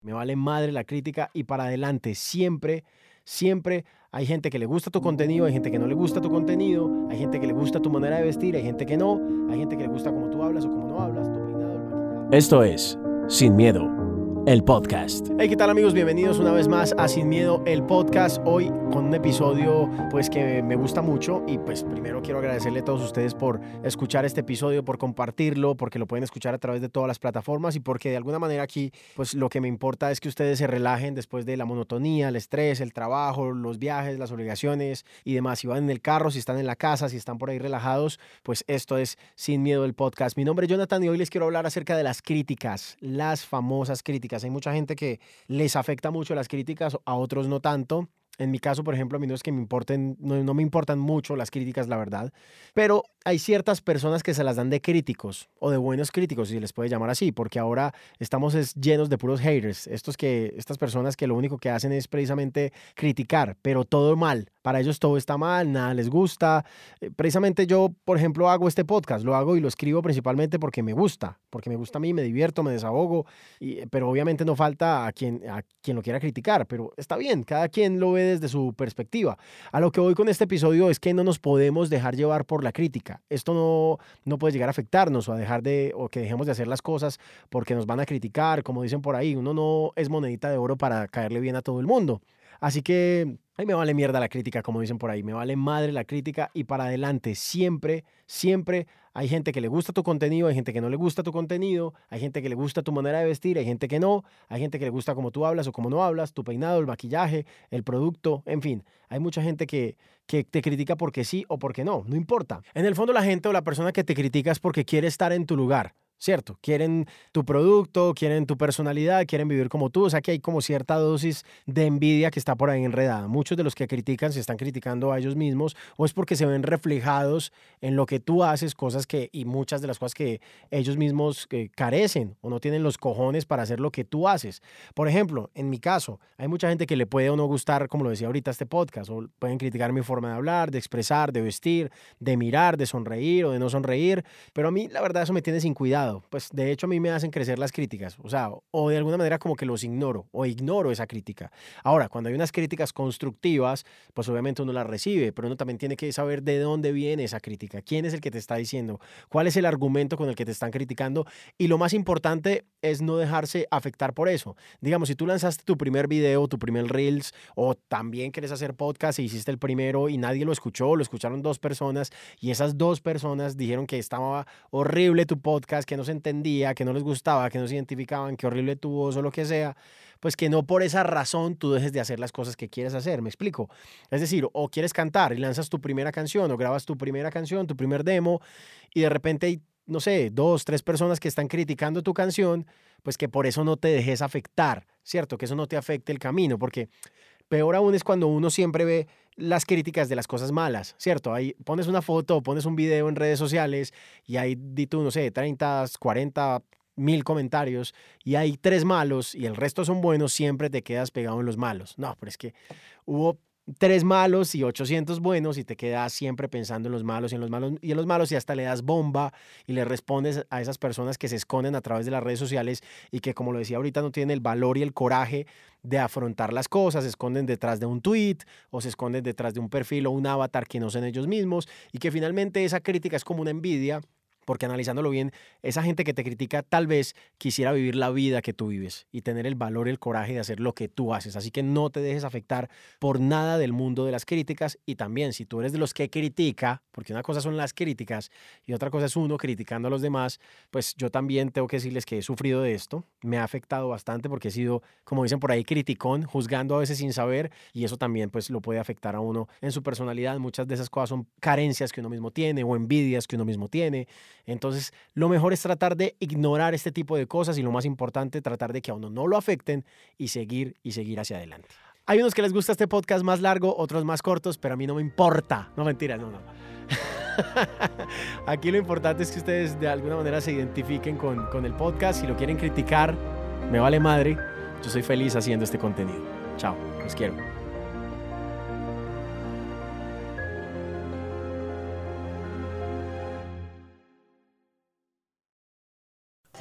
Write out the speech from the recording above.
Me vale madre la crítica y para adelante. Siempre, siempre hay gente que le gusta tu contenido, hay gente que no le gusta tu contenido, hay gente que le gusta tu manera de vestir, hay gente que no, hay gente que le gusta cómo tú hablas o cómo no hablas, tu peinado, el maquillaje. Esto es Sin Miedo, el podcast. Hey, ¿qué tal amigos? Bienvenidos una vez más a Sin Miedo, el podcast. Hoy con un episodio pues que me gusta mucho y pues primero quiero agradecerle a todos ustedes por escuchar este episodio, por compartirlo, porque lo pueden escuchar a través de todas las plataformas y porque de alguna manera aquí pues lo que me importa es que ustedes se relajen después de la monotonía, el estrés, el trabajo, los viajes, las obligaciones y demás. Si van en el carro, si están en la casa, si están por ahí relajados, pues esto es Sin Miedo el podcast. Mi nombre es Jonathan y hoy les quiero hablar acerca de las críticas, las famosas críticas. Hay mucha gente que les afecta mucho las críticas, a otros no tanto. En mi caso, por ejemplo, a mí no es que me importen, no, no me importan mucho las críticas, la verdad, pero hay ciertas personas que se las dan de críticos o de buenos críticos, si les puede llamar así, porque ahora estamos es llenos de puros haters, estos que, estas personas que lo único que hacen es precisamente criticar, pero todo mal. Para ellos todo está mal, nada les gusta. Eh, Precisamente yo, por ejemplo, hago este podcast, lo hago y lo escribo principalmente porque me gusta, porque me gusta a mí, me divierto, me desahogo, y- pero obviamente no falta a quien, a quien lo quiera criticar, pero está bien, cada quien lo ve desde su perspectiva. A lo que voy con este episodio es que no nos podemos dejar llevar por la crítica. Esto no, no puede llegar a afectarnos o a dejar de, o que dejemos de hacer las cosas porque nos van a criticar, como dicen por ahí, uno no es monedita de oro para caerle bien a todo el mundo. Así que Ay, me vale mierda la crítica, como dicen por ahí. Me vale madre la crítica y para adelante. Siempre, siempre hay gente que le gusta tu contenido, hay gente que no le gusta tu contenido, hay gente que le gusta tu manera de vestir, hay gente que no, hay gente que le gusta cómo tú hablas o cómo no hablas, tu peinado, el maquillaje, el producto, en fin. Hay mucha gente que, que te critica porque sí o porque no, no importa. En el fondo la gente o la persona que te critica es porque quiere estar en tu lugar. ¿Cierto? Quieren tu producto, quieren tu personalidad, quieren vivir como tú. O sea que hay como cierta dosis de envidia que está por ahí enredada. Muchos de los que critican se están criticando a ellos mismos o es porque se ven reflejados en lo que tú haces, cosas que, y muchas de las cosas que ellos mismos eh, carecen o no tienen los cojones para hacer lo que tú haces. Por ejemplo, en mi caso, hay mucha gente que le puede o no gustar, como lo decía ahorita, este podcast, o pueden criticar mi forma de hablar, de expresar, de vestir, de mirar, de sonreír o de no sonreír, pero a mí la verdad eso me tiene sin cuidado pues de hecho a mí me hacen crecer las críticas, o sea, o de alguna manera como que los ignoro o ignoro esa crítica. Ahora, cuando hay unas críticas constructivas, pues obviamente uno las recibe, pero uno también tiene que saber de dónde viene esa crítica, quién es el que te está diciendo, cuál es el argumento con el que te están criticando y lo más importante es no dejarse afectar por eso. Digamos, si tú lanzaste tu primer video, tu primer Reels o también quieres hacer podcast y hiciste el primero y nadie lo escuchó, lo escucharon dos personas y esas dos personas dijeron que estaba horrible tu podcast, que no se entendía, que no les gustaba, que no se identificaban, que horrible tu voz o lo que sea, pues que no por esa razón tú dejes de hacer las cosas que quieres hacer, me explico. Es decir, o quieres cantar y lanzas tu primera canción o grabas tu primera canción, tu primer demo y de repente no sé, dos, tres personas que están criticando tu canción, pues que por eso no te dejes afectar, ¿cierto? Que eso no te afecte el camino, porque peor aún es cuando uno siempre ve las críticas de las cosas malas, ¿cierto? Ahí pones una foto pones un video en redes sociales y hay, di tú, no sé, 30, 40 mil comentarios y hay tres malos y el resto son buenos, siempre te quedas pegado en los malos. No, pero es que hubo tres malos y 800 buenos y te quedas siempre pensando en los malos y en los malos y en los malos y hasta le das bomba y le respondes a esas personas que se esconden a través de las redes sociales y que como lo decía ahorita no tienen el valor y el coraje de afrontar las cosas, se esconden detrás de un tweet o se esconden detrás de un perfil o un avatar que no son ellos mismos y que finalmente esa crítica es como una envidia porque analizándolo bien, esa gente que te critica tal vez quisiera vivir la vida que tú vives y tener el valor y el coraje de hacer lo que tú haces. Así que no te dejes afectar por nada del mundo de las críticas y también si tú eres de los que critica, porque una cosa son las críticas y otra cosa es uno criticando a los demás, pues yo también tengo que decirles que he sufrido de esto, me ha afectado bastante porque he sido, como dicen por ahí, criticón, juzgando a veces sin saber y eso también pues lo puede afectar a uno en su personalidad. Muchas de esas cosas son carencias que uno mismo tiene o envidias que uno mismo tiene. Entonces, lo mejor es tratar de ignorar este tipo de cosas y lo más importante, tratar de que a uno no lo afecten y seguir y seguir hacia adelante. Hay unos que les gusta este podcast más largo, otros más cortos, pero a mí no me importa. No mentira, no, no. Aquí lo importante es que ustedes de alguna manera se identifiquen con, con el podcast. Si lo quieren criticar, me vale madre. Yo soy feliz haciendo este contenido. Chao, los quiero.